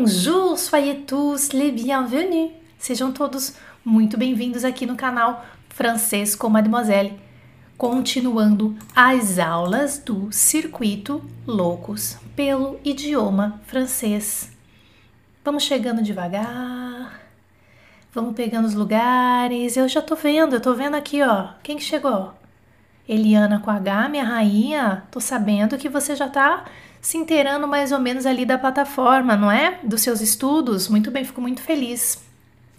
Bonjour, soyez tous les bienvenus. Sejam todos muito bem-vindos aqui no canal Francês com Mademoiselle. Continuando as aulas do Circuito Loucos pelo idioma francês. Vamos chegando devagar. Vamos pegando os lugares. Eu já tô vendo, eu tô vendo aqui, ó. Quem que chegou? Eliana com H, minha rainha. Tô sabendo que você já tá se inteirando mais ou menos ali da plataforma, não é? Dos seus estudos. Muito bem, fico muito feliz.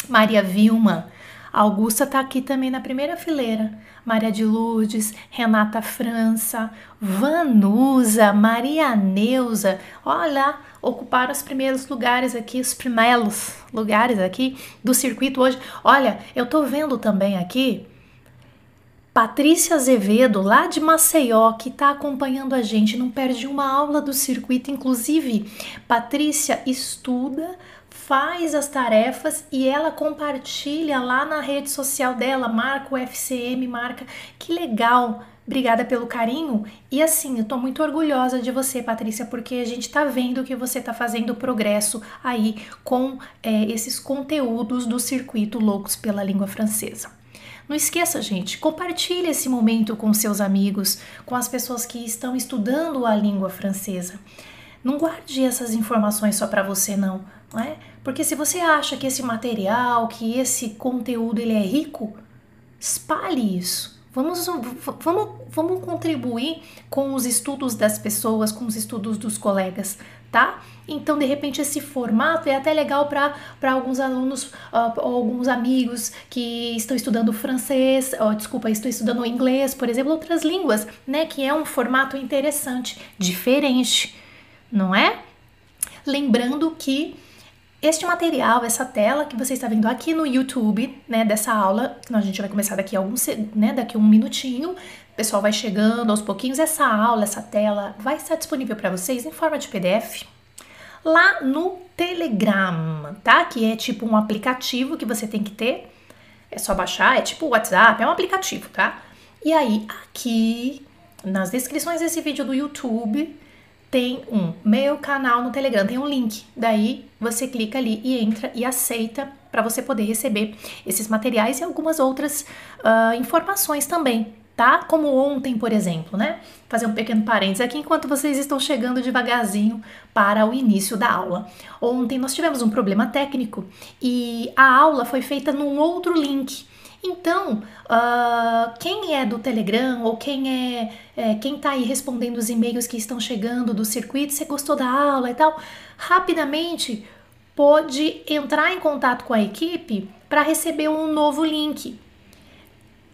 Maria Vilma, Augusta está aqui também na primeira fileira. Maria de Lourdes, Renata França, Vanusa, Maria Neuza, olha, ocuparam os primeiros lugares aqui, os primeiros lugares aqui do circuito hoje. Olha, eu tô vendo também aqui Patrícia Azevedo, lá de Maceió, que está acompanhando a gente, não perde uma aula do circuito. Inclusive, Patrícia estuda, faz as tarefas e ela compartilha lá na rede social dela, marca o FCM, marca. Que legal! Obrigada pelo carinho. E assim, eu tô muito orgulhosa de você, Patrícia, porque a gente tá vendo que você tá fazendo progresso aí com é, esses conteúdos do circuito Loucos pela Língua Francesa. Não esqueça, gente, compartilhe esse momento com seus amigos, com as pessoas que estão estudando a língua francesa. Não guarde essas informações só para você, não, não é? Porque se você acha que esse material, que esse conteúdo ele é rico, espalhe isso. Vamos, vamos, vamos contribuir com os estudos das pessoas, com os estudos dos colegas, tá? Então, de repente, esse formato é até legal para alguns alunos uh, ou alguns amigos que estão estudando francês, ou, desculpa, estão estudando inglês, por exemplo, outras línguas, né? Que é um formato interessante, diferente, não é? Lembrando que este material, essa tela que você está vendo aqui no YouTube, né, dessa aula, a gente vai começar daqui alguns, né, daqui um minutinho, o pessoal vai chegando aos pouquinhos, essa aula, essa tela vai estar disponível para vocês em forma de PDF lá no Telegram, tá? Que é tipo um aplicativo que você tem que ter, é só baixar, é tipo WhatsApp, é um aplicativo, tá? E aí, aqui nas descrições desse vídeo do YouTube, tem um meu canal no Telegram, tem um link. Daí você clica ali e entra e aceita para você poder receber esses materiais e algumas outras uh, informações também, tá? Como ontem, por exemplo, né? Fazer um pequeno parênteses aqui enquanto vocês estão chegando devagarzinho para o início da aula. Ontem nós tivemos um problema técnico e a aula foi feita num outro link. Então, uh, quem é do Telegram ou quem é, é quem está aí respondendo os e-mails que estão chegando do circuito, você gostou da aula e tal, rapidamente pode entrar em contato com a equipe para receber um novo link.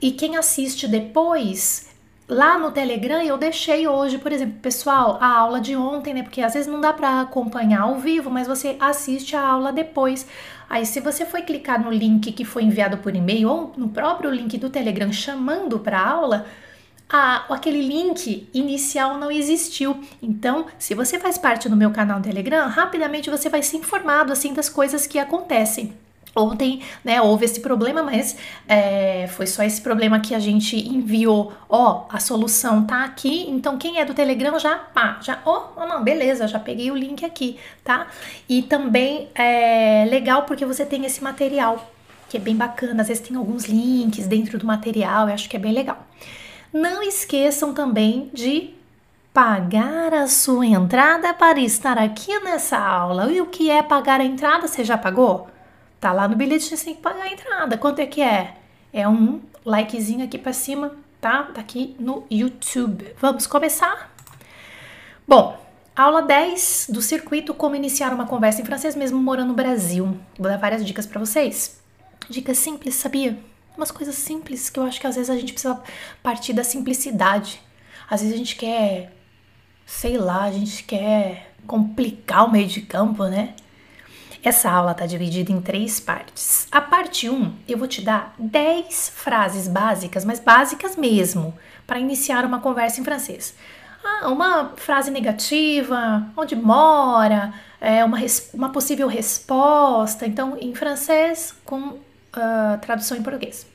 E quem assiste depois, lá no Telegram, eu deixei hoje, por exemplo, pessoal, a aula de ontem, né? Porque às vezes não dá para acompanhar ao vivo, mas você assiste a aula depois. Aí, se você foi clicar no link que foi enviado por e-mail ou no próprio link do Telegram chamando para aula, a, aquele link inicial não existiu. Então, se você faz parte do meu canal no Telegram, rapidamente você vai ser informado assim das coisas que acontecem. Ontem, né, houve esse problema, mas é, foi só esse problema que a gente enviou. Ó, a solução tá aqui, então quem é do Telegram já, pá, já, ó, oh, não, beleza, já peguei o link aqui, tá? E também é legal porque você tem esse material, que é bem bacana, às vezes tem alguns links dentro do material, eu acho que é bem legal. Não esqueçam também de pagar a sua entrada para estar aqui nessa aula. E o que é pagar a entrada? Você já pagou? Tá lá no bilhete, que pagar a entrada. Quanto é que é? É um likezinho aqui para cima, tá? Tá aqui no YouTube. Vamos começar? Bom, aula 10 do circuito Como iniciar uma conversa em francês mesmo morando no Brasil. Vou dar várias dicas para vocês. Dicas simples, sabia? Umas coisas simples que eu acho que às vezes a gente precisa partir da simplicidade. Às vezes a gente quer, sei lá, a gente quer complicar o meio de campo, né? Essa aula está dividida em três partes. A parte 1, um, eu vou te dar 10 frases básicas, mas básicas mesmo, para iniciar uma conversa em francês. Ah, uma frase negativa, onde mora, é, uma, uma possível resposta. Então, em francês, com uh, tradução em português.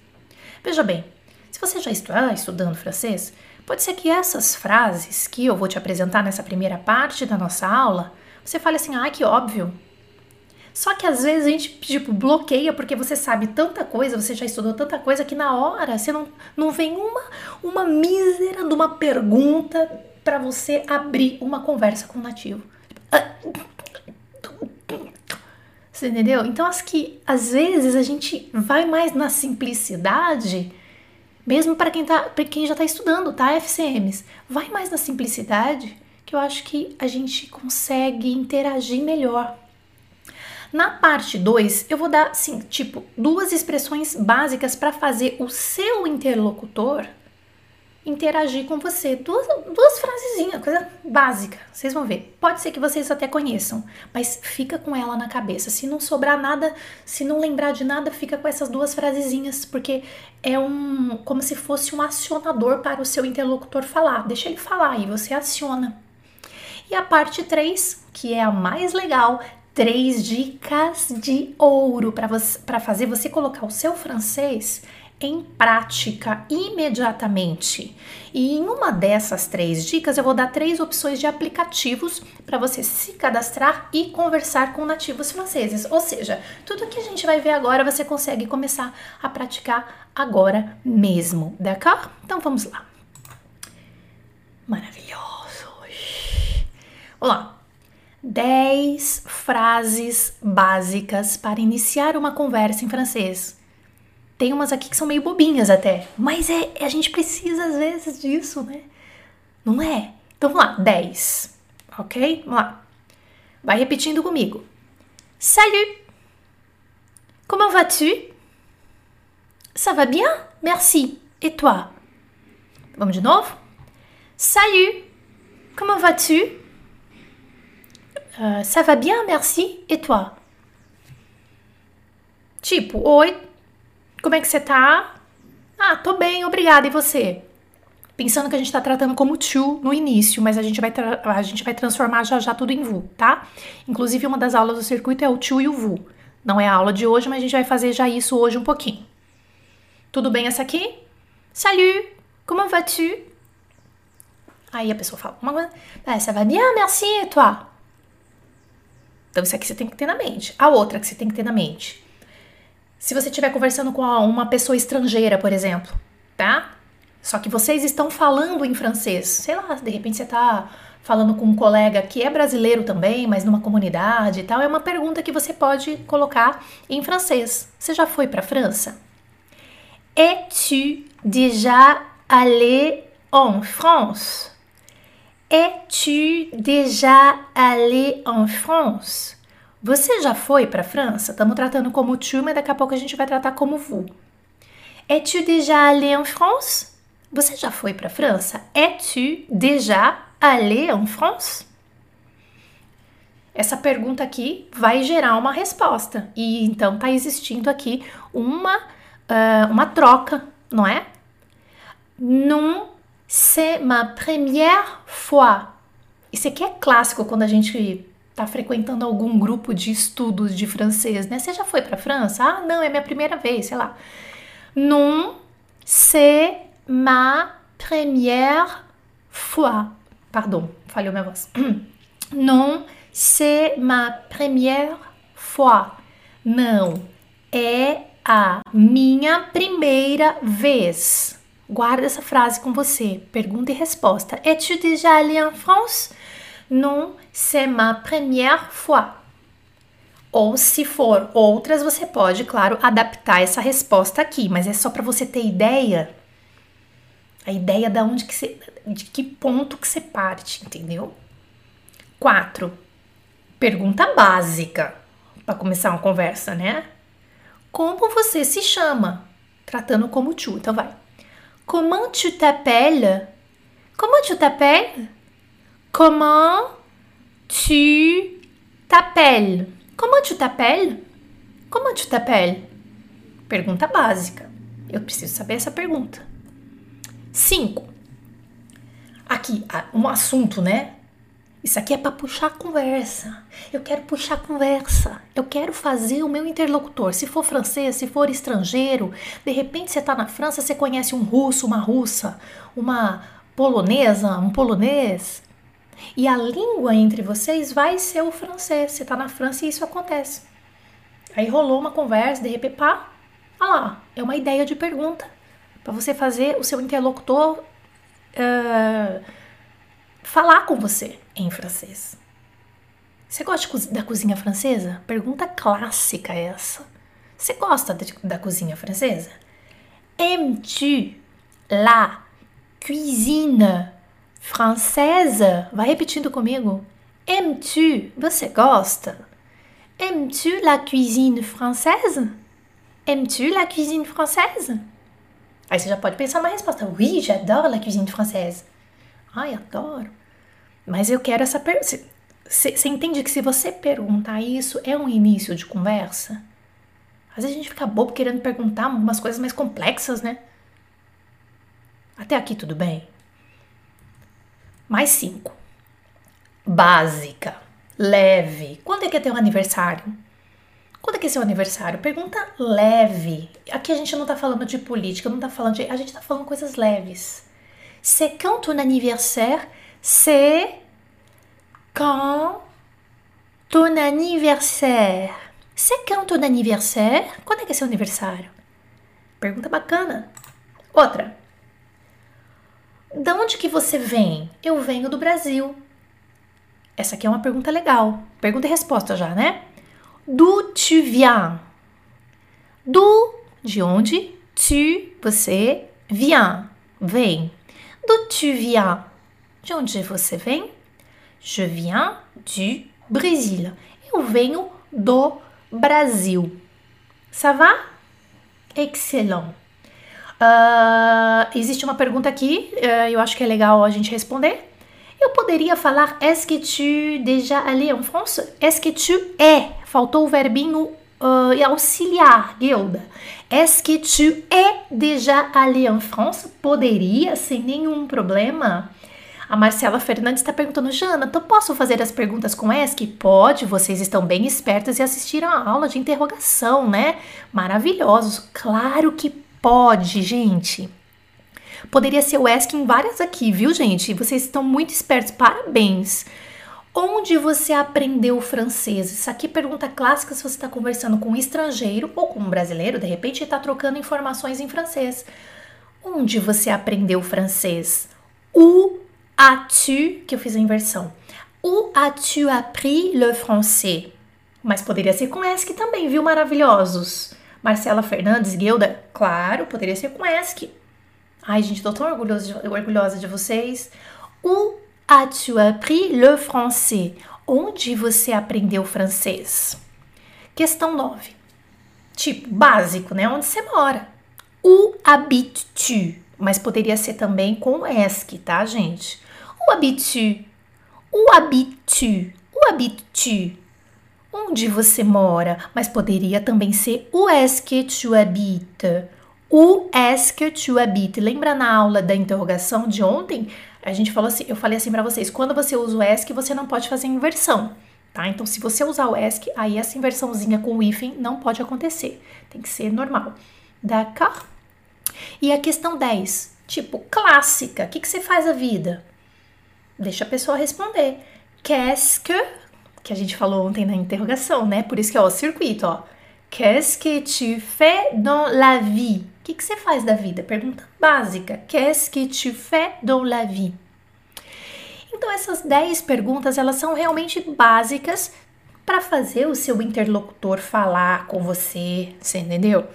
Veja bem, se você já está estudando francês, pode ser que essas frases que eu vou te apresentar nessa primeira parte da nossa aula, você fale assim: ah, que óbvio, Só que às vezes a gente, tipo, bloqueia porque você sabe tanta coisa, você já estudou tanta coisa que na hora você não, não vem uma, uma mísera de uma pergunta para você abrir uma conversa com o nativo. Você entendeu? Então, acho que às vezes a gente vai mais na simplicidade, mesmo para quem, tá, quem já está estudando, tá? FCMs. Vai mais na simplicidade que eu acho que a gente consegue interagir melhor. Na parte 2, eu vou dar, assim, tipo, duas expressões básicas para fazer o seu interlocutor interagir com você. Duas, duas frasezinhas, coisa básica. Vocês vão ver. Pode ser que vocês até conheçam, mas fica com ela na cabeça. Se não sobrar nada, se não lembrar de nada, fica com essas duas frasezinhas, porque é um como se fosse um acionador para o seu interlocutor falar. Deixa ele falar e você aciona. E a parte 3, que é a mais legal, três dicas de ouro para fazer você colocar o seu francês em prática imediatamente. E em uma dessas três dicas, eu vou dar três opções de aplicativos para você se cadastrar e conversar com nativos franceses. Ou seja, tudo que a gente vai ver agora você consegue começar a praticar agora mesmo, d'accord? Então vamos lá. Maravilhoso! Vamos lá. 10 frases básicas para iniciar uma conversa em francês. Tem umas aqui que são meio bobinhas até, mas é, a gente precisa às vezes disso, né? Não é? Então vamos lá, 10. Ok? Vamos lá. Vai repetindo comigo. Salut! Comment vas-tu? Ça va bien? Merci. Et toi? Vamos de novo? Salut! Comment vas-tu? Uh, ça va bien, merci. Et toi? Tipo, oi, como é que você tá? Ah, tô bem, obrigada. E você? Pensando que a gente tá tratando como to no início, mas a gente vai, a gente vai transformar já já tudo em vu, tá? Inclusive, uma das aulas do circuito é o to e o vu. Não é a aula de hoje, mas a gente vai fazer já isso hoje um pouquinho. Tudo bem essa aqui? Salut! Comment vas-tu? Aí a pessoa fala. Ah, ça va bien, merci, et toi? Então, isso aqui você tem que ter na mente. A outra que você tem que ter na mente. Se você estiver conversando com uma pessoa estrangeira, por exemplo, tá? Só que vocês estão falando em francês. Sei lá, de repente você está falando com um colega que é brasileiro também, mas numa comunidade e tal. É uma pergunta que você pode colocar em francês. Você já foi para a França? Es-tu déjà allé en France? Es-tu déjà allé en France? Você já foi para a França? Estamos tratando como tu, mas daqui a pouco a gente vai tratar como vous. Es-tu déjà allé en France? Você já foi para a França? Es-tu déjà allé en France? Essa pergunta aqui vai gerar uma resposta e então está existindo aqui uma uh, uma troca, não é? Non, c'est ma première fois. Isso aqui é clássico quando a gente está frequentando algum grupo de estudos de francês, né? Você já foi para França? Ah, não, é minha primeira vez, sei lá. Non, c'est ma première fois. Pardon, falhou minha voz. Non, c'est ma première fois. Não, é a minha primeira vez. Guarda essa frase com você. Pergunta e resposta. Es-tu déjà allé en France? Non, c'est ma première fois. Ou se for outras, você pode, claro, adaptar essa resposta aqui, mas é só para você ter ideia. A ideia da onde que você, de que ponto que você parte, entendeu? 4. Pergunta básica para começar uma conversa, né? Como você se chama? Tratando como tu. Então vai. Comment tu t'appelles? Comment tu t'appelles? Comment tu t'appelles? Comment tu t'appelles? Comment tu t'appelles? Pergunta básica. Eu preciso saber essa pergunta. 5. Aqui, um assunto, né? Isso aqui é para puxar a conversa. Eu quero puxar a conversa. Eu quero fazer o meu interlocutor. Se for francês, se for estrangeiro, de repente você está na França, você conhece um russo, uma russa, uma polonesa, um polonês. E a língua entre vocês vai ser o francês. Você está na França e isso acontece. Aí rolou uma conversa, de repente, pá, olha lá, é uma ideia de pergunta para você fazer o seu interlocutor uh, falar com você em francês. Você gosta da cozinha francesa? Pergunta clássica essa. Você gosta de, da cozinha francesa? Aimes-tu la cuisine française? Vai repetindo comigo. Aimes-tu? Você gosta? Aimes-tu la cuisine française? Aimes-tu la cuisine française? Aí você já pode pensar uma resposta. Oui, j'adore la cuisine française. Ai, adoro. Mas eu quero essa. Você entende que se você perguntar isso, é um início de conversa? Às vezes a gente fica bobo querendo perguntar umas coisas mais complexas, né? Até aqui tudo bem? Mais cinco. Básica. Leve. Quando é que é teu aniversário? Quando é que é seu aniversário? Pergunta leve. Aqui a gente não tá falando de política, não tá falando de. A gente tá falando coisas leves. C'est quand ton anniversaire? C'est quand ton anniversaire? C'est quand ton anniversaire? Quando é que é seu aniversário? Pergunta bacana. Outra. Da onde que você vem? Eu venho do Brasil. Essa aqui é uma pergunta legal. Pergunta e resposta já, né? D'où tu viens? Do, de onde? Tu, você, viens, vem. D'où tu viens? De onde você vem? Je viens du Brésil. Eu venho do Brasil. Ça va? Excellent. Uh, existe uma pergunta aqui, uh, eu acho que é legal a gente responder. Eu poderia falar Est-ce que tu déjà allé en France? Est-ce que tu é? Faltou o verbinho uh, auxiliar, Gilda. Est-ce que tu é déjà allé en France? Poderia, sem nenhum problema. A Marcela Fernandes está perguntando, Jana, tu posso fazer as perguntas com ESC? Pode, vocês estão bem espertas e assistiram a aula de interrogação, né? Maravilhosos. Claro que pode, gente. Poderia ser o ESC em várias aqui, viu, gente? Vocês estão muito espertos, parabéns. Onde você aprendeu francês? Isso aqui é pergunta clássica se você está conversando com um estrangeiro ou com um brasileiro, de repente está trocando informações em francês. Onde você aprendeu francês? Où as-tu, que eu fiz a inversão. Où as-tu appris le français? Mas poderia ser com ESC também, viu, maravilhosos? Marcela Fernandes, Guilda, claro, poderia ser com ESC. Ai, gente, tô tão orgulhosa de, orgulhosa de vocês. Où as-tu appris le français? Onde você aprendeu francês? Questão 9. Tipo, básico, né? Onde você mora? Où habites-tu? Mas poderia ser também com ESC, tá, gente? Où habites-tu? Où habites-tu? Où habites-tu? Onde você mora? Mas poderia também ser est-ce que tu habites? O est-ce que tu habites? Lembra na aula da interrogação de ontem? A gente falou assim, eu falei assim para vocês, quando você usa o est, você não pode fazer inversão, tá? Então, se você usar o est, aí essa inversãozinha com o hífen não pode acontecer. Tem que ser normal. D'accord? E a questão 10, tipo, clássica. O que, que você faz a vida? Deixa a pessoa responder. Qu'est-ce que, que a gente falou ontem na interrogação, né? Por isso que é o circuito, ó. Qu'est-ce que tu fais dans la vie? O que, que você faz da vida? Pergunta básica. Qu'est-ce que tu fais dans la vie? Então essas 10 perguntas, elas são realmente básicas para fazer o seu interlocutor falar com você, você entendeu?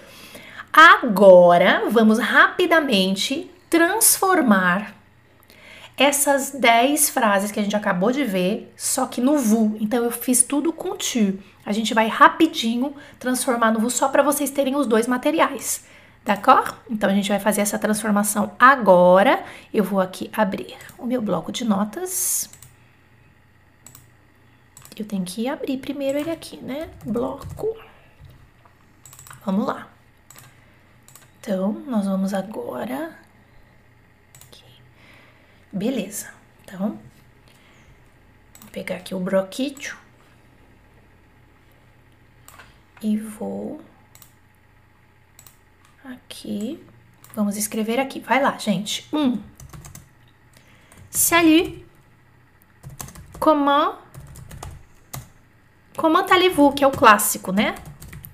Agora, vamos rapidamente transformar essas 10 frases que a gente acabou de ver, só que no VU. Então eu fiz tudo com tu. A gente vai rapidinho transformar no VU só para vocês terem os dois materiais. D'accord? Então a gente vai fazer essa transformação agora. Eu vou aqui abrir o meu bloco de notas. Eu tenho que abrir primeiro ele aqui, né? Bloco. Vamos lá. Então, nós vamos agora. Beleza. Então, vou pegar aqui o broquídeo e vou aqui. Vamos escrever aqui. Vai lá, gente. Um. Salut. Comment Comment allez-vous? Que é o clássico, né?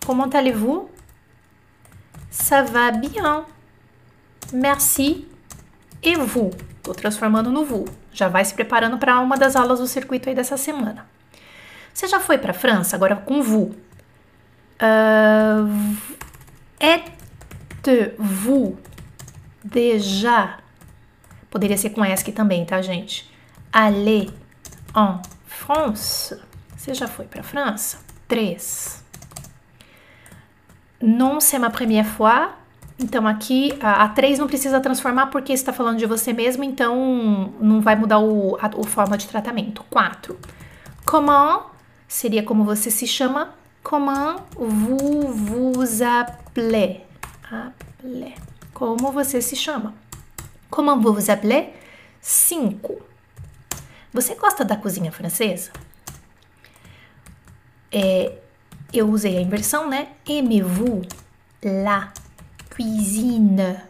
Comment allez-vous? Ça va bien. Merci. E vous? Tô transformando no vous. Já vai se preparando para uma das aulas do circuito aí dessa semana. Você já foi para a França? Agora com vous. Uh, Êtes-vous déjà? Poderia ser com ESC também, tá, gente? Aller en France. Você já foi para a França? Três. Non, c'est ma première fois. Então aqui a, a 3 não precisa transformar porque está falando de você mesmo, então não vai mudar o, a, forma de tratamento. 4. Comment seria como você se chama. Comment vous vous appelez? Appelez. Como você se chama? Comment vous vous appelez? 5. Você gosta da cozinha francesa? É, eu usei a inversão, né? Aimez-vous la cuisine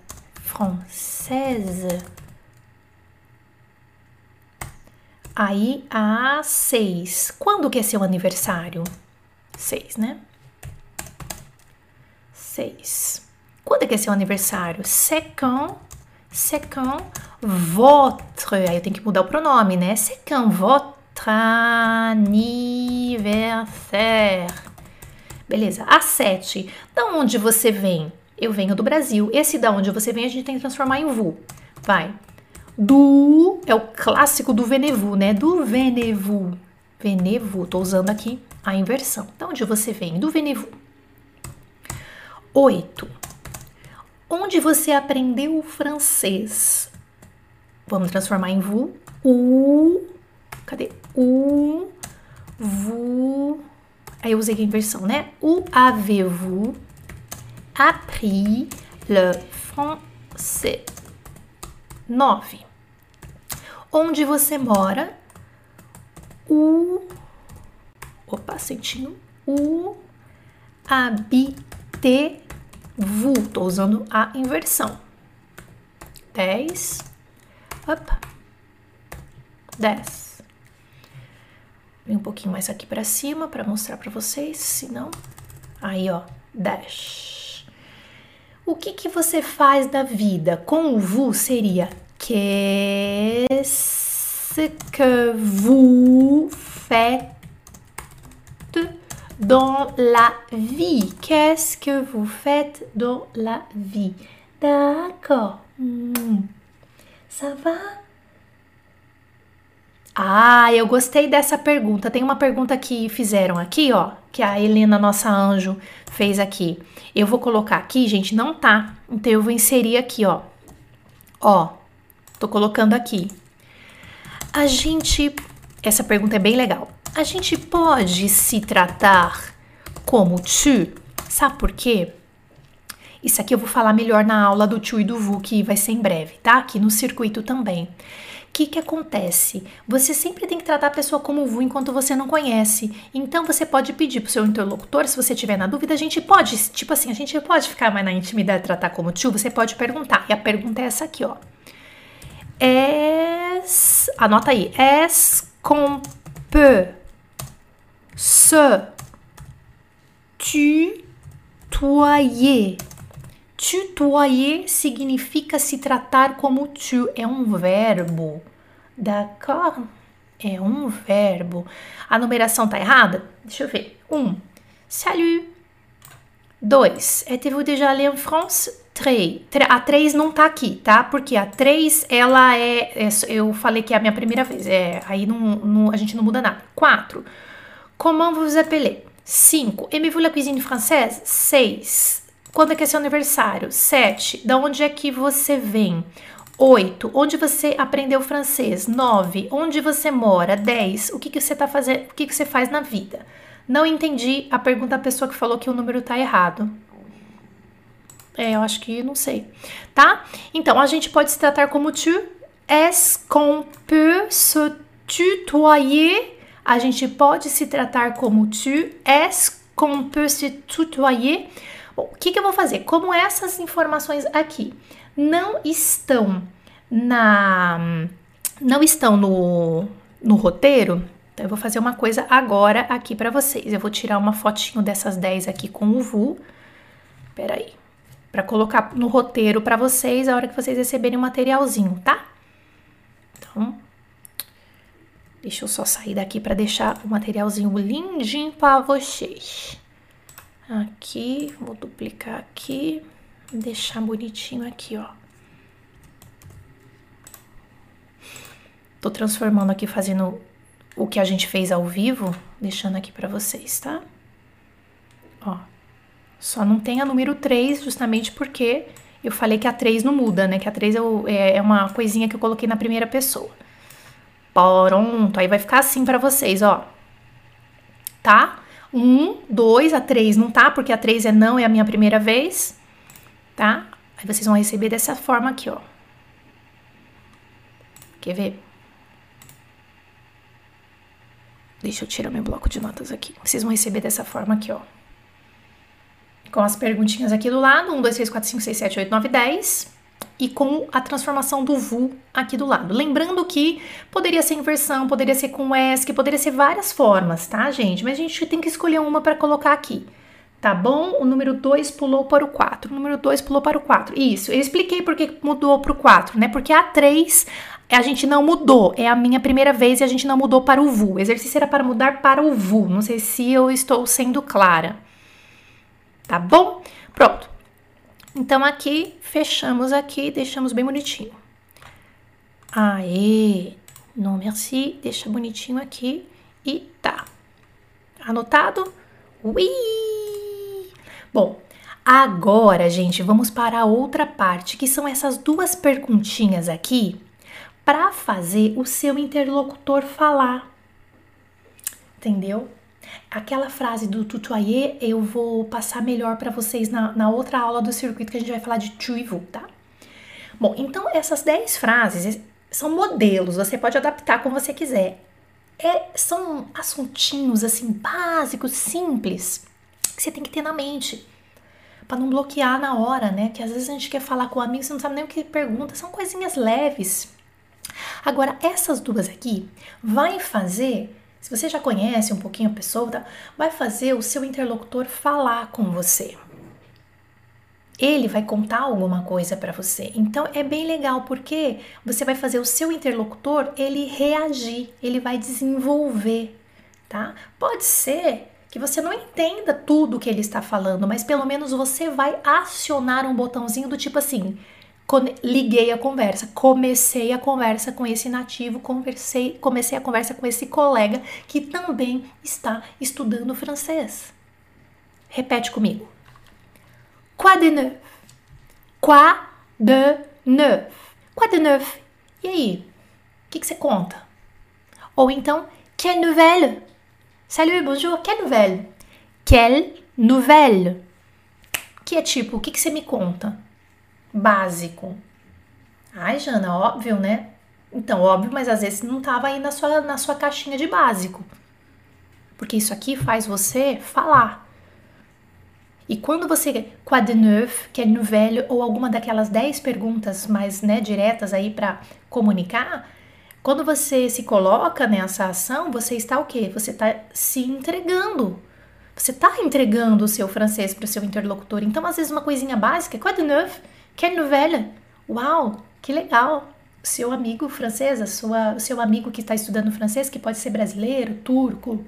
française? Aí a 6. Quando que é seu aniversário? 6, né? 6. Quando é que é seu aniversário? C'est quand votre. Aí eu tenho que mudar o pronome, né? Quand votre anniversaire. Beleza. A 7. Da onde você vem? Eu venho do Brasil. Esse da onde você vem a gente tem que transformar em vous. Vai. Do é o clássico do venevu, né? Do venevu. Venevu. Tô usando aqui a inversão. Da onde você vem? Do venevu. 8. Onde você aprendeu o francês? Vamos transformar em vous. O. Cadê? O. Vous. Aí eu usei a inversão, né? Où avez-vous appris le français? 9. Onde você mora? O. Opa, sentindo. O habitez vous. Tô usando a inversão. 10. Up. 10. Vem um pouquinho mais aqui para cima para mostrar para vocês, senão aí, ó, 10. O que que você faz da vida? Com o vous seria qu'est-ce que vous faites dans la vie. Qu'est-ce que vous faites dans la vie? D'accord. Hum. Ça va? Ah, eu gostei dessa pergunta. Tem uma pergunta que fizeram aqui, ó, que a Helena, nossa anjo, fez aqui. Eu vou colocar aqui, gente, não tá. Então eu vou inserir aqui, ó. Ó, tô colocando aqui. A gente. Essa pergunta é bem legal. A gente pode se tratar como tu? Sabe por quê? Isso aqui eu vou falar melhor na aula do tu e do vu, que vai ser em breve, tá? Aqui no circuito também. Que, que acontece? Você sempre tem que tratar a pessoa como vu enquanto você não conhece. Então você pode pedir pro seu interlocutor, se você tiver na dúvida, a gente pode, tipo assim, a gente pode ficar mais na intimidade tratar como tu, você pode perguntar. E a pergunta é essa aqui, ó. Es, anota aí. Es qu'on peut se tutoyer. Tutoyer significa se tratar como tu, é um verbo. D'accord? É um verbo. A numeração tá errada? Deixa eu ver. Um. Salut. Dois. Êtes-vous déjà allé en France? Três. A três não tá aqui, tá? Porque a três, ela é, é, Eu falei que é a minha primeira vez. É, aí não, não, a gente não muda nada. Quatro. Comment vous appelez? 5. Aimez-vous la cuisine française? 6. Quando é que é seu aniversário? 7. Da onde é que você vem? 8. Onde você aprendeu francês? 9. Onde você mora? 10. O que, que você tá fazendo? O que, que você faz na vida? Não entendi a pergunta da pessoa que falou que o número tá errado. É, eu acho que não sei. Tá? Então, a gente pode se tratar como tu. Est-ce qu'on peut se tutoyer? A gente pode se tratar como tu. Est-ce qu'on peut se tutoyer? Bom, o que, que eu vou fazer? Como essas informações aqui não estão na não estão no, no roteiro, Então, eu vou fazer uma coisa agora aqui para vocês. Eu vou tirar uma fotinho dessas 10 aqui com o VU. Peraí. Para colocar no roteiro para vocês a hora que vocês receberem o materialzinho, tá? Então, deixa eu só sair daqui para deixar o materialzinho lindinho para vocês. Aqui, vou duplicar aqui, deixar bonitinho aqui, ó. Tô transformando aqui, fazendo o que a gente fez ao vivo, deixando aqui para vocês, tá? Ó, só não tem a número 3, justamente porque eu falei que a 3 não muda, né? Que a 3 é, é uma coisinha que eu coloquei na primeira pessoa. Pronto, aí vai ficar assim para vocês, ó. Tá? Um, dois, a três não tá, porque a três é não, é a minha primeira vez, tá? Aí vocês vão receber dessa forma aqui, ó. Quer ver? Deixa eu tirar meu bloco de notas aqui. Vocês vão receber dessa forma aqui, ó. Com as perguntinhas aqui do lado, 1, 2, 3, 4, 5, 6, 7, 8, 9, 10 e com a transformação do VU aqui do lado. Lembrando que poderia ser inversão, poderia ser com ESC, poderia ser várias formas, tá, gente? Mas a gente tem que escolher uma para colocar aqui. Tá bom? O número 2 pulou para o 4. O número 2 pulou para o 4. Isso, eu expliquei por que mudou para o 4, né? Porque a 3 a gente não mudou. É a minha primeira vez e a gente não mudou para o VU. O exercício era para mudar para o VU. Não sei se eu estou sendo clara. Tá bom? Pronto. Então aqui, fechamos aqui, deixamos bem bonitinho. Aê, não merci, deixa bonitinho aqui e tá. Anotado? Ui! Bom, agora, gente, vamos para a outra parte, que são essas duas perguntinhas aqui, para fazer o seu interlocutor falar. Entendeu? Aquela frase do tutoyer eu vou passar melhor para vocês na, na, outra aula do circuito que a gente vai falar de tu e vous, tá? Bom, então essas 10 frases são modelos, você pode adaptar como você quiser. É, são assuntinhos assim básicos, simples, que você tem que ter na mente para não bloquear na hora, né? Que às vezes a gente quer falar com o amigo, você não sabe nem o que pergunta, são coisinhas leves. Agora, essas duas aqui vai fazer se você já conhece um pouquinho a pessoa, tá? vai fazer o seu interlocutor falar com você. Ele vai contar alguma coisa para você. Então é bem legal porque você vai fazer o seu interlocutor ele reagir, ele vai desenvolver, tá? Pode ser que você não entenda tudo que ele está falando, mas pelo menos você vai acionar um botãozinho do tipo assim: liguei a conversa, comecei a conversa com esse nativo, conversei, comecei a conversa com esse colega que também está estudando francês. Repete comigo. Quoi de neuf? Quoi de neuf? Quoi de neuf? E aí? O que, que você conta? Ou então, quelle nouvelle? Salut, bonjour, quelle nouvelle? Quelle nouvelle? Que é tipo, o que, que você me conta? Básico. Ai, Jana, óbvio, né? Então, óbvio, mas às vezes não estava aí na sua, na sua caixinha de básico. Porque isso aqui faz você falar. E quando você, quoi de neuf, que é nouvelle, ou alguma daquelas 10 perguntas mais né, diretas aí para comunicar, quando você se coloca nessa ação, você está o quê? Você está se entregando. Você está entregando o seu francês para o seu interlocutor. Então, às vezes, uma coisinha básica, quoi de neuf, Quelle nouvelle? Uau, que legal! Seu amigo francês, a sua, seu amigo que está estudando francês, que pode ser brasileiro, turco,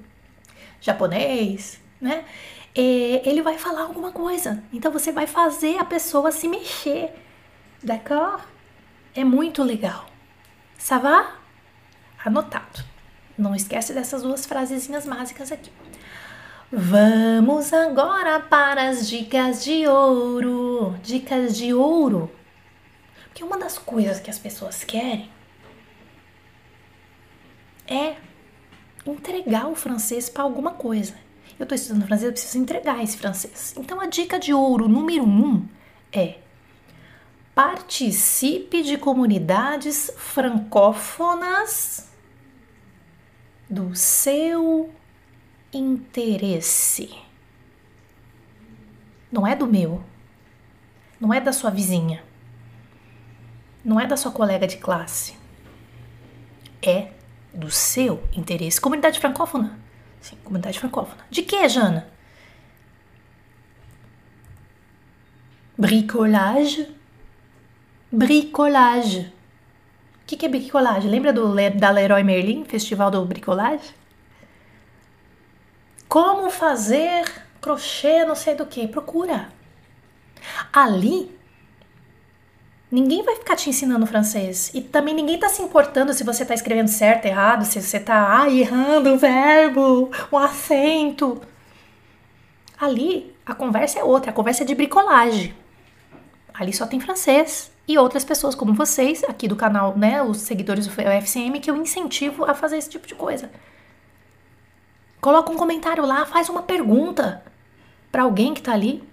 japonês, né? E ele vai falar alguma coisa. Então você vai fazer a pessoa se mexer. D'accord? É muito legal. Ça va? Anotado. Não esquece dessas duas frasezinhas básicas aqui. Vamos agora para as dicas de ouro. Dicas de ouro. Porque uma das coisas que as pessoas querem é entregar o francês para alguma coisa. Eu estou estudando francês, eu preciso entregar esse francês. Então a dica de ouro número um é participe de comunidades francófonas do seu interesse. Não é do meu. Não é da sua vizinha. Não é da sua colega de classe. É do seu interesse. Comunidade francófona? Sim, comunidade francófona. De que, Jana? Bricolage. Bricolage. O que, que é bricolage? Lembra do, da Leroy Merlin, Festival do Bricolage? Como fazer crochê, não sei do que. Procura. Ali, ninguém vai ficar te ensinando francês. E também ninguém tá se importando se você tá escrevendo certo, errado, se você tá ah, errando o verbo, o acento. Ali, a conversa é outra. A conversa é de bricolagem. Ali só tem francês e outras pessoas como vocês, aqui do canal, né, os seguidores do FCM, que eu incentivo a fazer esse tipo de coisa. Coloca um comentário lá, faz uma pergunta para alguém que tá ali.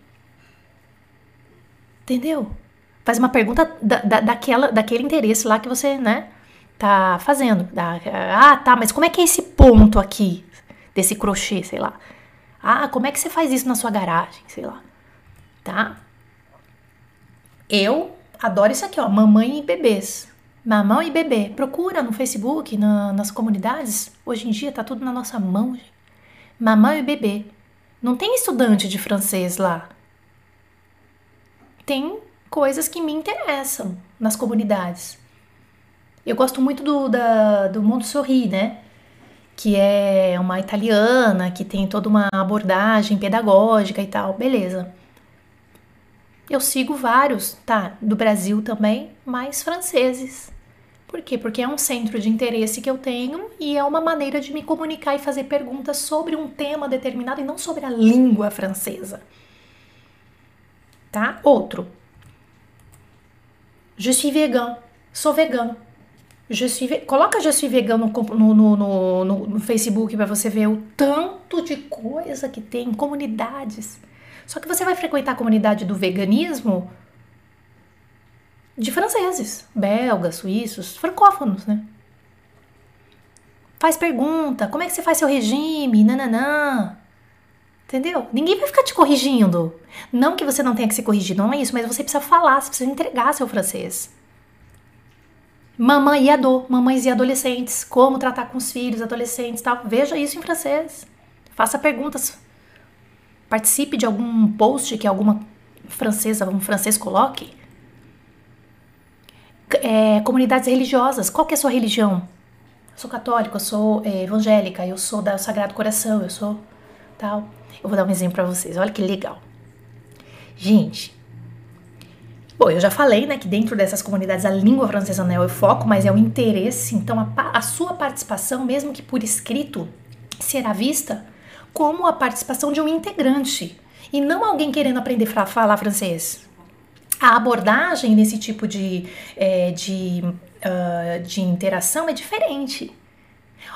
Entendeu? Faz uma pergunta da, da, daquela, daquele interesse lá que você, né, tá fazendo. Da, ah, tá, mas como é que é esse ponto aqui desse crochê, sei lá? Ah, como é que você faz isso na sua garagem, sei lá. Tá? Eu adoro isso aqui, ó, mamãe e bebês. Mamão e bebê. Procura no Facebook, na, nas comunidades. Hoje em dia tá tudo na nossa mão. Gente. Mamãe e bebê. Não tem estudante de francês lá. Tem coisas que me interessam nas comunidades. Eu gosto muito do, da, do Montessori, né? Que é uma italiana, que tem toda uma abordagem pedagógica e tal. Beleza. Eu sigo vários, tá? Do Brasil também, mas franceses. Por quê? Porque é um centro de interesse que eu tenho e é uma maneira de me comunicar e fazer perguntas sobre um tema determinado e não sobre a língua francesa. Tá? Outro. Je suis vegan. Sou vegano. Je suis ve... Coloca Je suis vegan no, no, no, no Facebook para você ver o tanto de coisa que tem, comunidades só que você vai frequentar a comunidade do veganismo de franceses, belgas, suíços, francófonos, né? Faz pergunta, como é que você faz seu regime? Nananã. Entendeu? Ninguém vai ficar te corrigindo. Não que você não tenha que ser corrigido, não é isso, mas você precisa falar, você precisa entregar seu francês. Mamãe e ado, mamães e adolescentes, como tratar com os filhos, adolescentes, tal. Veja isso em francês. Faça perguntas Participe de algum post que alguma francesa, um francês coloque. É, comunidades religiosas. Qual que é a sua religião? Eu sou católica, eu sou é, evangélica, eu sou da Sagrado Coração, eu sou tal. Eu vou dar um exemplo para vocês. Olha que legal. Gente, bom, eu já falei, né, que dentro dessas comunidades a língua francesa não é o foco, mas é o interesse. Então, a, a sua participação, mesmo que por escrito, será vista como a participação de um integrante e não alguém querendo aprender a falar francês. A abordagem nesse tipo de, é, de, uh, de interação é diferente.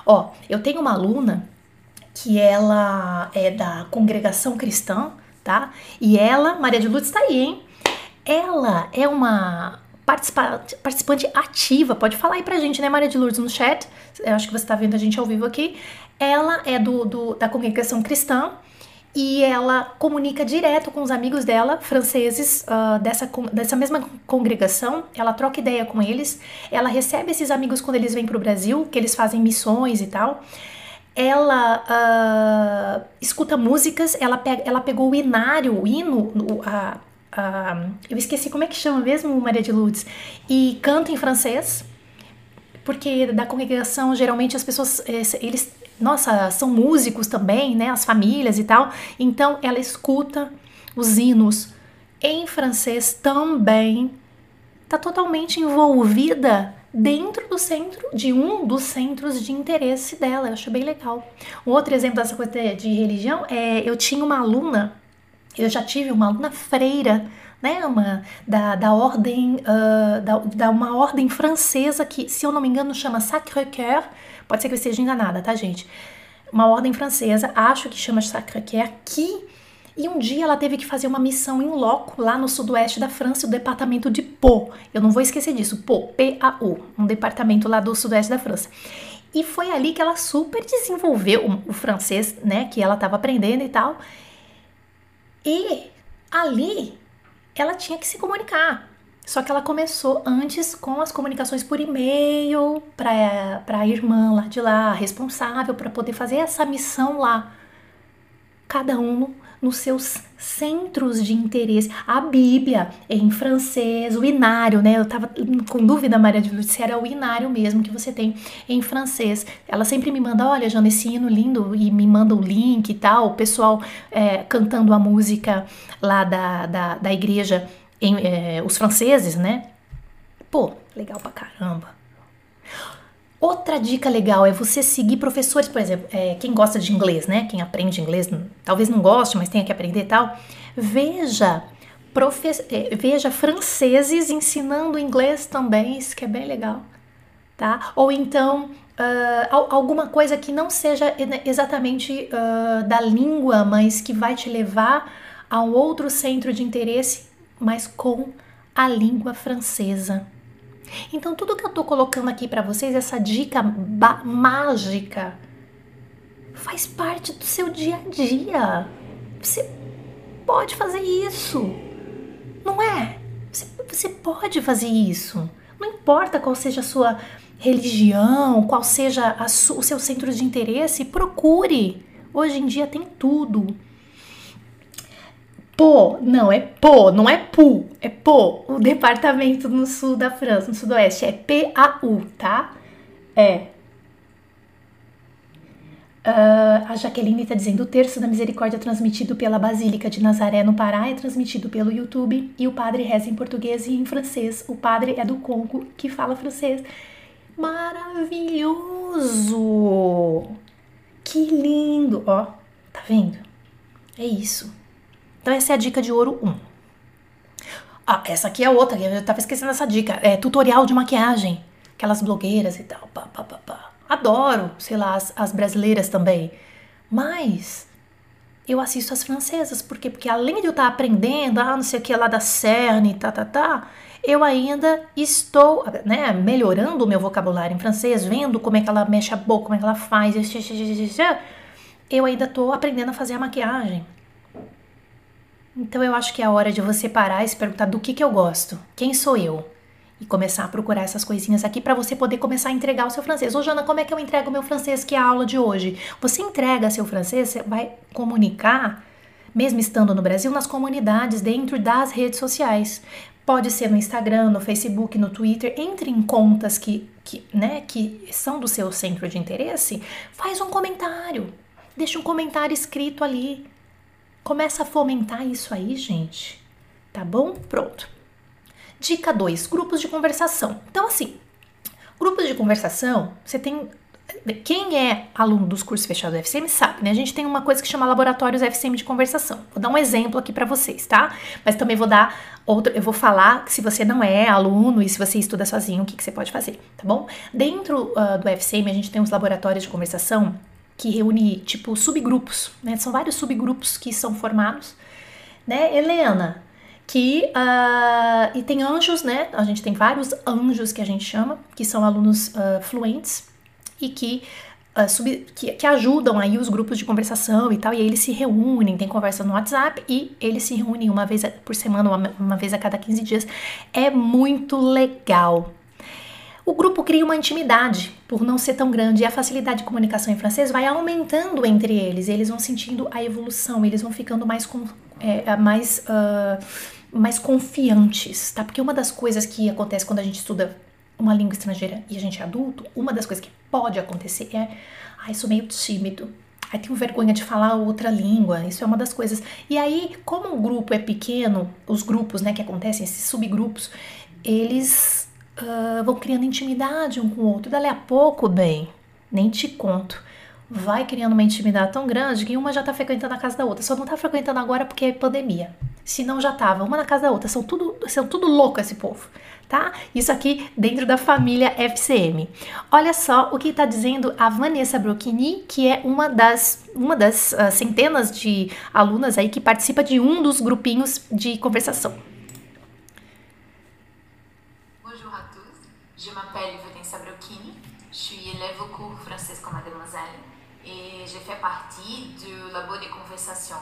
Ó, eu tenho uma aluna que ela é da congregação cristã, tá? E ela, Maria de Lourdes, tá aí, hein? Ela é uma participante, participante ativa. Pode falar aí pra gente, né, Maria de Lourdes, no chat. Eu acho que você tá vendo a gente ao vivo aqui. Ela é do, do, da congregação cristã e ela comunica direto com os amigos dela, franceses, uh, dessa, dessa mesma congregação. Ela troca ideia com eles. Ela recebe esses amigos quando eles vêm para o Brasil, que eles fazem missões e tal. Ela uh, escuta músicas, ela, pega, ela pegou o inário, o hino, a, a, eu esqueci como é que chama mesmo, Maria de Lourdes, e canta em francês porque da congregação geralmente as pessoas eles nossa, são músicos também, né? As famílias e tal. Então ela escuta os hinos em francês também. Tá totalmente envolvida dentro do centro de um dos centros de interesse dela. Eu acho bem legal. Um outro exemplo dessa coisa de religião é eu tinha uma aluna, eu já tive uma aluna freira, né, uma da, da ordem uh, da, da uma ordem francesa que, se eu não me engano, chama Sacré-Cœur Pode ser que eu esteja enganada, tá, gente? Uma ordem francesa, acho que chama Sacré-Cœur, que e um dia ela teve que fazer uma missão em loco lá no sudoeste da França, o departamento de Pau. Eu não vou esquecer disso, Pau, P-A-U, um departamento lá do sudoeste da França. E foi ali que ela super desenvolveu o, francês, né, que ela estava aprendendo e tal. E ali ela tinha que se comunicar. Só que ela começou antes com as comunicações por e-mail para a irmã lá de lá, responsável para poder fazer essa missão lá. Cada um nos seus centros de interesse. A Bíblia em francês, o inário, né? Eu tava com dúvida, Maria de Luz, se era o inário mesmo que você tem em francês. Ela sempre me manda, olha, Jana, esse hino lindo, e me manda o link e tal. O pessoal é, cantando a música lá da, da, da igreja em, é, os franceses, né? Pô, legal pra caramba. Outra dica legal é você seguir professores, por exemplo, é, quem gosta de inglês, né? Quem aprende inglês, talvez não goste, mas tenha que aprender e tal. Veja, profe é, veja franceses ensinando inglês também, isso que é bem legal, tá? Ou então uh, alguma coisa que não seja exatamente uh, da língua, mas que vai te levar a um outro centro de interesse mas com a língua francesa. Então, tudo que eu tô colocando aqui para vocês, essa dica mágica, faz parte do seu dia a dia. Você pode fazer isso, não é? Você, você pode fazer isso. Não importa qual seja a sua religião, qual seja o seu centro de interesse, procure. Hoje em dia tem tudo. Pô, não, é Pô, não é Pu, é Pô. O departamento no sul da França, no sudoeste, é P-A-U, tá? É. Uh, a Jaqueline está dizendo: o terço da misericórdia transmitido pela Basílica de Nazaré, no Pará, é transmitido pelo YouTube e o padre reza em português e em francês. O padre é do Congo, que fala francês. Maravilhoso! Que lindo! Ó, tá vendo? É isso. Então essa é a dica de ouro 1. Ah, essa aqui é outra, eu tava esquecendo essa dica. É tutorial de maquiagem. Aquelas blogueiras e tal. Pá, pá, pá, pá. Adoro, sei lá, as, as brasileiras também. Mas eu assisto as francesas. Por quê? Porque além de eu estar tá aprendendo, ah, não sei o que lá da CERN, tá, tá, tá, eu ainda estou né, melhorando o meu vocabulário em francês, vendo como é que ela mexe a boca, como é que ela faz. Eu ainda estou aprendendo a fazer a maquiagem. Então eu acho que é a hora de você parar e se perguntar do que, que eu gosto, quem sou eu, e começar a procurar essas coisinhas aqui para você poder começar a entregar o seu francês. Ô, Jana, como é que eu entrego o meu francês que é a aula de hoje? Você entrega seu francês, você vai comunicar, mesmo estando no Brasil, nas comunidades dentro das redes sociais. Pode ser no Instagram, no Facebook, no Twitter. Entre em contas que, que, né, que são do seu centro de interesse, faz um comentário. Deixa um comentário escrito ali. Começa a fomentar isso aí, gente. Tá bom? Pronto. Dica 2: grupos de conversação. Então, assim, grupos de conversação, você tem. Quem é aluno dos cursos fechados do FCM sabe, né? A gente tem uma coisa que chama laboratórios FCM de conversação. Vou dar um exemplo aqui para vocês, tá? Mas também vou dar outro. Eu vou falar que se você não é aluno e se você estuda sozinho, o que, que você pode fazer, tá bom? Dentro uh, do FCM, a gente tem os laboratórios de conversação que reúne tipo subgrupos, né? São vários subgrupos que são formados, né? Helena, que uh, e tem anjos, né? A gente tem vários anjos que a gente chama, que são alunos uh, fluentes e que, uh, sub, que, que ajudam aí os grupos de conversação e tal. E aí eles se reúnem, tem conversa no WhatsApp e eles se reúnem uma vez por semana, uma, uma vez a cada 15 dias. É muito legal, o grupo cria uma intimidade por não ser tão grande e a facilidade de comunicação em francês vai aumentando entre eles. eles vão sentindo a evolução, eles vão ficando mais, com, é, mais, uh, mais confiantes, tá? Porque uma das coisas que acontece quando a gente estuda uma língua estrangeira e a gente é adulto, uma das coisas que pode acontecer é, ah, sou meio tímido, Aí tenho vergonha de falar outra língua, isso é uma das coisas. E aí, como o grupo é pequeno, os grupos, né, que acontecem, esses subgrupos, eles uh, vão criando intimidade um com o outro. Dali a pouco, bem, nem te conto. Vai criando uma intimidade tão grande que uma já tá frequentando a casa da outra. Só não tá frequentando agora porque é pandemia. Se não, já tava uma na casa da outra. São tudo, são tudo louco esse povo, tá? Isso aqui dentro da família FCM. Olha só o que tá dizendo a Vanessa Brocchini, que é uma das, uma das uh, centenas de alunas aí que participa de um dos grupinhos de conversação. Je m'appelle Vanessa Brocchini, je suis élève au cours français comme mademoiselle et je fais partie du labo de conversation.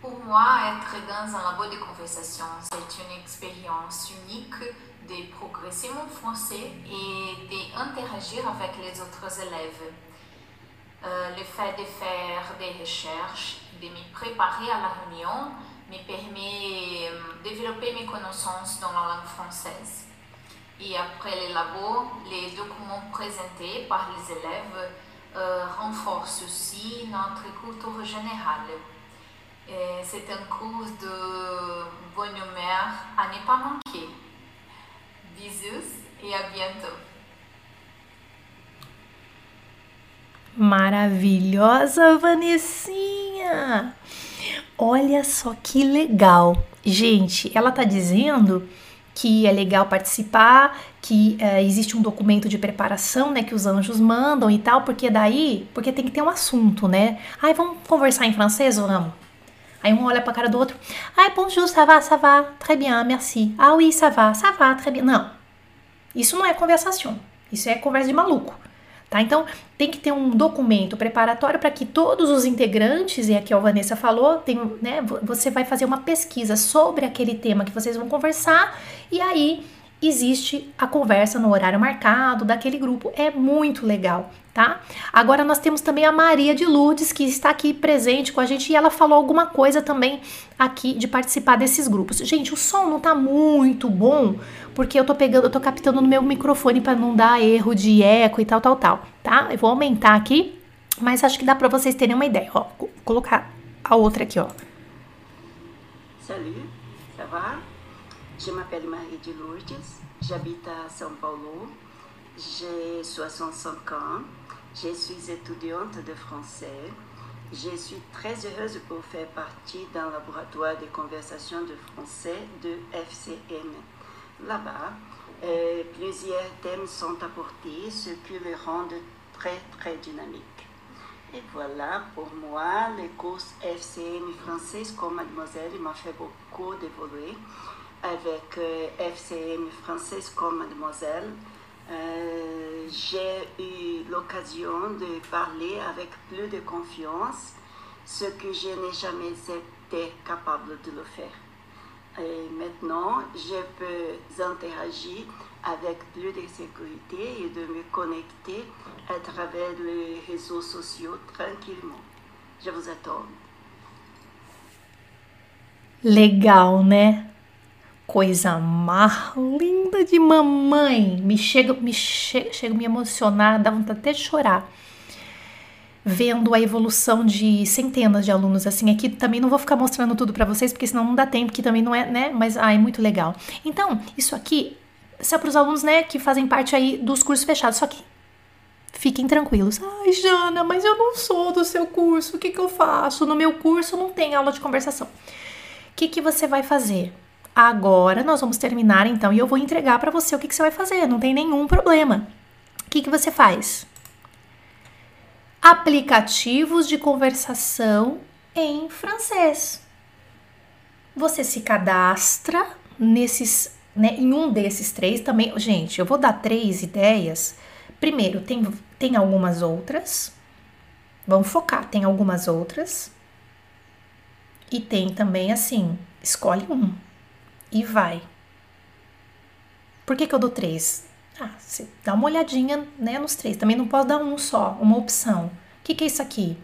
Pour moi, être dans un labo de conversation, c'est une expérience unique de progresser mon français et d'interagir avec les autres élèves. Euh, le fait de faire des recherches, de me préparer à la réunion, me permet de développer mes connaissances dans la langue française. Et après les labos, les documents présentés par les élèves euh, renforcent aussi notre culture générale. C'est un cours de bonne humeur à ne pas manquer. Bisous et à bientôt. Maravilhosa, Vanessinha! Olha só que legal. Gente, ela tá dizendo que é legal participar, que é, existe um documento de preparação, né, que os anjos mandam e tal, porque daí, porque tem que ter um assunto, né? Ai, vamos conversar em francês não? Aí um olha pra cara do outro. Ai, bonjour, ça va, ça va, très bien, merci. Ah oui, ça va, ça va, très bien. Não. Isso não é conversação. Isso é conversa de maluco. Tá? Então, tem que ter um documento preparatório para que todos os integrantes, e aqui a Vanessa falou, tem, né, você vai fazer uma pesquisa sobre aquele tema que vocês vão conversar, e aí existe a conversa no horário marcado daquele grupo. É muito legal, tá? Agora nós temos também a Maria de Lourdes, que está aqui presente com a gente e ela falou alguma coisa também aqui de participar desses grupos. Gente, o som não tá muito bom, porque eu tô pegando, eu tô captando no meu microfone para não dar erro de eco e tal, tal, tal, tá? Eu vou aumentar aqui, mas acho que dá para vocês terem uma ideia. Ó, vou colocar a outra aqui, ó. Salut, ça Marie de Lourdes, j'habite à São Paulo, j'ai 65 ans, je suis étudiante de français. Je suis très heureuse pour faire partie d'un laboratoire de conversation de français de FCN. Là-bas, euh, plusieurs thèmes sont apportés, ce qui le rend très très dynamique. Et voilà, pour moi, les courses FCN française comme mademoiselle m'a fait beaucoup d'évoluer avec euh, FCM française comme mademoiselle. Euh, j'ai eu l'occasion de parler avec plus de confiance, ce que je n'ai jamais été capable de le faire. Maintenant, je peux interagir avec plus de sécurité et de me connecter à travers les réseaux sociaux tranquillement. Je vous attends. Legal, né? Coisa mais linda de mamãe. Me chega, me che chega a me emocionar, dá vontade até de chorar. Vendo a evolução de centenas de alunos assim aqui, também não vou ficar mostrando tudo para vocês, porque senão não dá tempo, que também não é, né? Mas ah, é muito legal. Então, isso aqui é para os alunos, né, que fazem parte aí dos cursos fechados. Só que fiquem tranquilos. Ai, Jana, mas eu não sou do seu curso. O que, que eu faço? No meu curso não tem aula de conversação. O que, que você vai fazer? Agora nós vamos terminar então e eu vou entregar para você o que, que, você vai fazer, não tem nenhum problema. O que, que você faz? Aplicativos de conversação em francês. Você se cadastra nesses, né, em um desses três também. Gente, eu vou dar três ideias. Primeiro, tem, tem algumas outras. Vamos focar, tem algumas outras. E tem também assim, escolhe um e vai. Por que, que eu dou três? Ah, dá uma olhadinha né, nos três. Também não posso dar um só, uma opção. O que, que é isso aqui?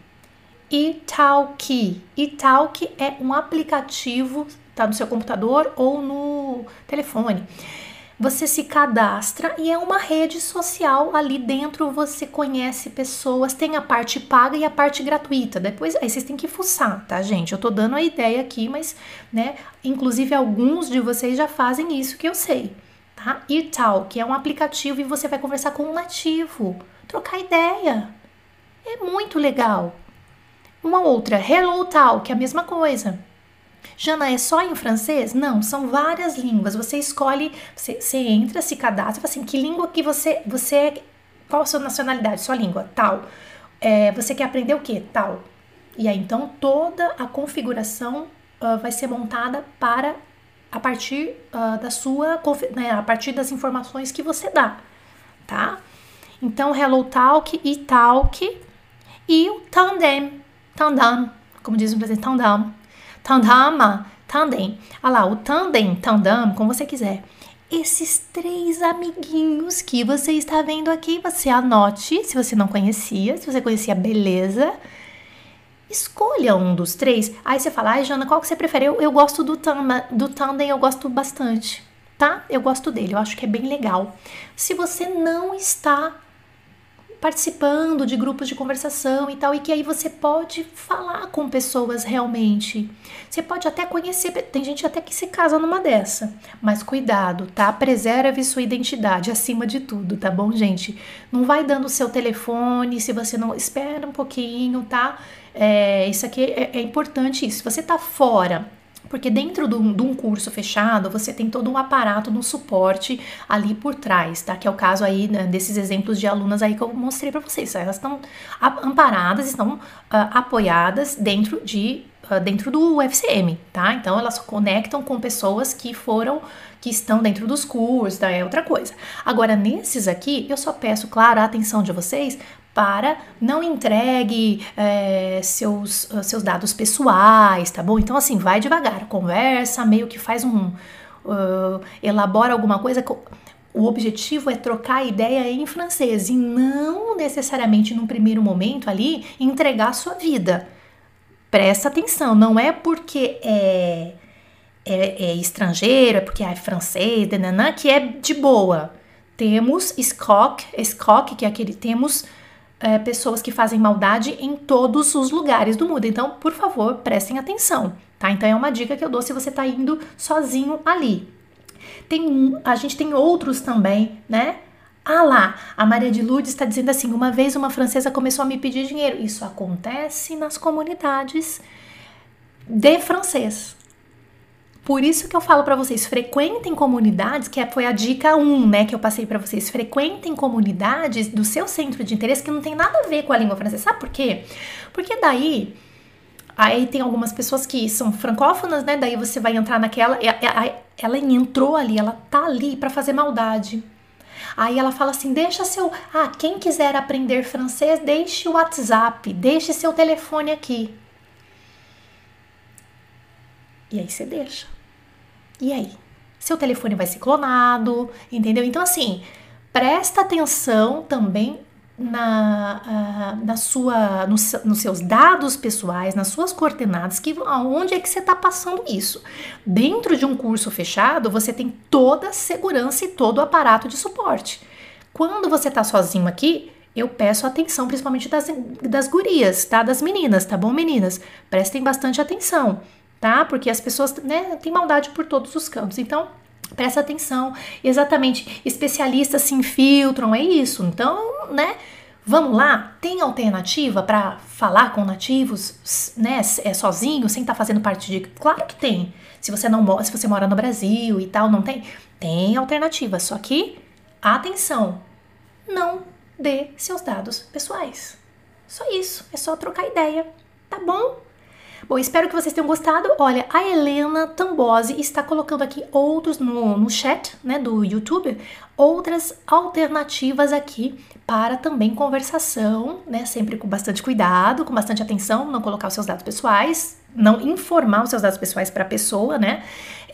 Italki. Italki é um aplicativo, tá no seu computador ou no telefone você se cadastra e é uma rede social ali dentro você conhece pessoas, tem a parte paga e a parte gratuita. Depois aí vocês têm que fuçar, tá, gente? Eu tô dando a ideia aqui, mas, né, inclusive alguns de vocês já fazem isso que eu sei, tá? E tal, que é um aplicativo e você vai conversar com um nativo, trocar ideia. É muito legal. Uma outra, Hello Tal, que é a mesma coisa Jana, é só em francês? Não, são várias línguas. Você escolhe, você, você entra, se cadastra, assim, que língua que você, você, é, qual a sua nacionalidade, sua língua, tal. É, você quer aprender o que? Tal. E aí, então, toda a configuração uh, vai ser montada para a partir uh, da sua, né, a partir das informações que você dá, tá? Então, Hello Talk e Talk e o Tandem, Tandem, como diz o brasileiro, Tandem tandem, tandem. Olha lá, o tandem, tandem, como você quiser. Esses três amiguinhos que você está vendo aqui, você anote se você não conhecia, se você conhecia, beleza. Escolha um dos três. Aí você fala, ai, Jana, qual que você prefere? Eu, eu gosto do, tam, do tandem, eu gosto bastante, tá? Eu gosto dele, eu acho que é bem legal. Se você não está participando de grupos de conversação e tal, e que aí você pode falar com pessoas realmente. Você pode até conhecer, tem gente até que se casa numa dessa, mas cuidado, tá? Preserve sua identidade acima de tudo, tá bom, gente? Não vai dando o seu telefone se você não. Espera um pouquinho, tá? É, isso aqui é, é importante. Isso. Se você tá fora porque dentro de um, curso fechado, você tem todo um aparato no suporte ali por trás, tá? Que é o caso aí né, desses exemplos de alunas aí que eu mostrei para vocês. Elas estão amparadas, estão uh, apoiadas dentro de uh, dentro do UFCM, tá? Então elas conectam com pessoas que foram que estão dentro dos cursos, tá? é outra coisa. Agora nesses aqui, eu só peço, claro, a atenção de vocês para não entregue é, seus, ah, seus dados pessoais, tá bom? Então, assim, vai devagar, conversa, meio que faz um. Uh, elabora alguma coisa. O objetivo é trocar ideia em francês e não necessariamente num primeiro momento ali entregar a sua vida. Presta atenção, não é porque é, é, é estrangeiro, é porque é francês, que é de boa. Temos SCOC, SCOC, que é aquele, temos é, pessoas que fazem maldade em todos os lugares do mundo. Então, por favor, prestem atenção, tá? Então é uma dica que eu dou se você tá indo sozinho ali. Tem a gente tem outros também, né? Ah lá, a Maria de Lourdes está dizendo assim: uma vez uma francesa começou a me pedir dinheiro. Isso acontece nas comunidades de francês. Por isso que eu falo para vocês, frequentem comunidades, que é, foi a dica 1, né, que eu passei para vocês. Frequentem comunidades do seu centro de interesse que não tem nada a ver com a língua francesa. Sabe por quê? Porque daí Aí tem algumas pessoas que são francófonas, né? Daí você vai entrar naquela. Ela entrou ali, ela tá ali para fazer maldade. Aí ela fala assim: deixa seu. Ah, quem quiser aprender francês, deixe o WhatsApp, deixe seu telefone aqui. E aí você deixa. E aí? Seu telefone vai ser clonado, entendeu? Então, assim, presta atenção também na, uh, na sua, no, nos seus dados pessoais, nas suas coordenadas, que aonde é que você está passando isso? Dentro de um curso fechado, você tem toda a segurança e todo o aparato de suporte. Quando você está sozinho aqui, eu peço atenção, principalmente das, das gurias, tá? Das meninas, tá bom, meninas? Prestem bastante atenção tá? Porque as pessoas, né, têm maldade por todos os cantos. Então, presta atenção. Exatamente, especialistas se infiltram, é isso. Então, né, Vamos lá? Tem alternativa para falar com nativos, né, é sozinho, sem estar tá fazendo parte de. Claro que tem. Se você não se você mora no Brasil e tal, não tem, tem alternativa. Só que atenção, não dê seus dados pessoais. Só isso, é só trocar ideia, tá bom? Bom, espero que vocês tenham gostado. Olha, a Helena Tambose está colocando aqui outros no, no chat né, do YouTube, outras alternativas aqui para também conversação, né? Sempre com bastante cuidado, com bastante atenção, não colocar os seus dados pessoais, não informar os seus dados pessoais para a pessoa, né?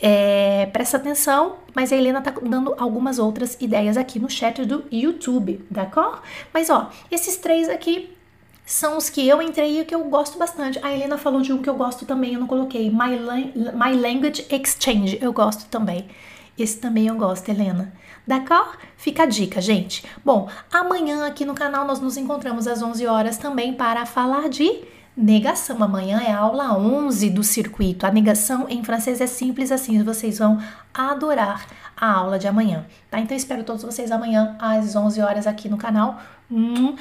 É, presta atenção, mas a Helena tá dando algumas outras ideias aqui no chat do YouTube, d'accord? Mas ó, esses três aqui são os que eu entrei e que eu gosto bastante. A Helena falou de um que eu gosto também, eu não coloquei. My, My Language Exchange, eu gosto também. Esse também eu gosto, Helena. D'accord? Fica a dica, gente. Bom, amanhã aqui no canal nós nos encontramos às 11 horas também para falar de negação. Amanhã é a aula 11 do circuito. A negação em francês é simples assim, vocês vão adorar a aula de amanhã, tá? Então espero todos vocês amanhã às 11 horas aqui no canal. Hum.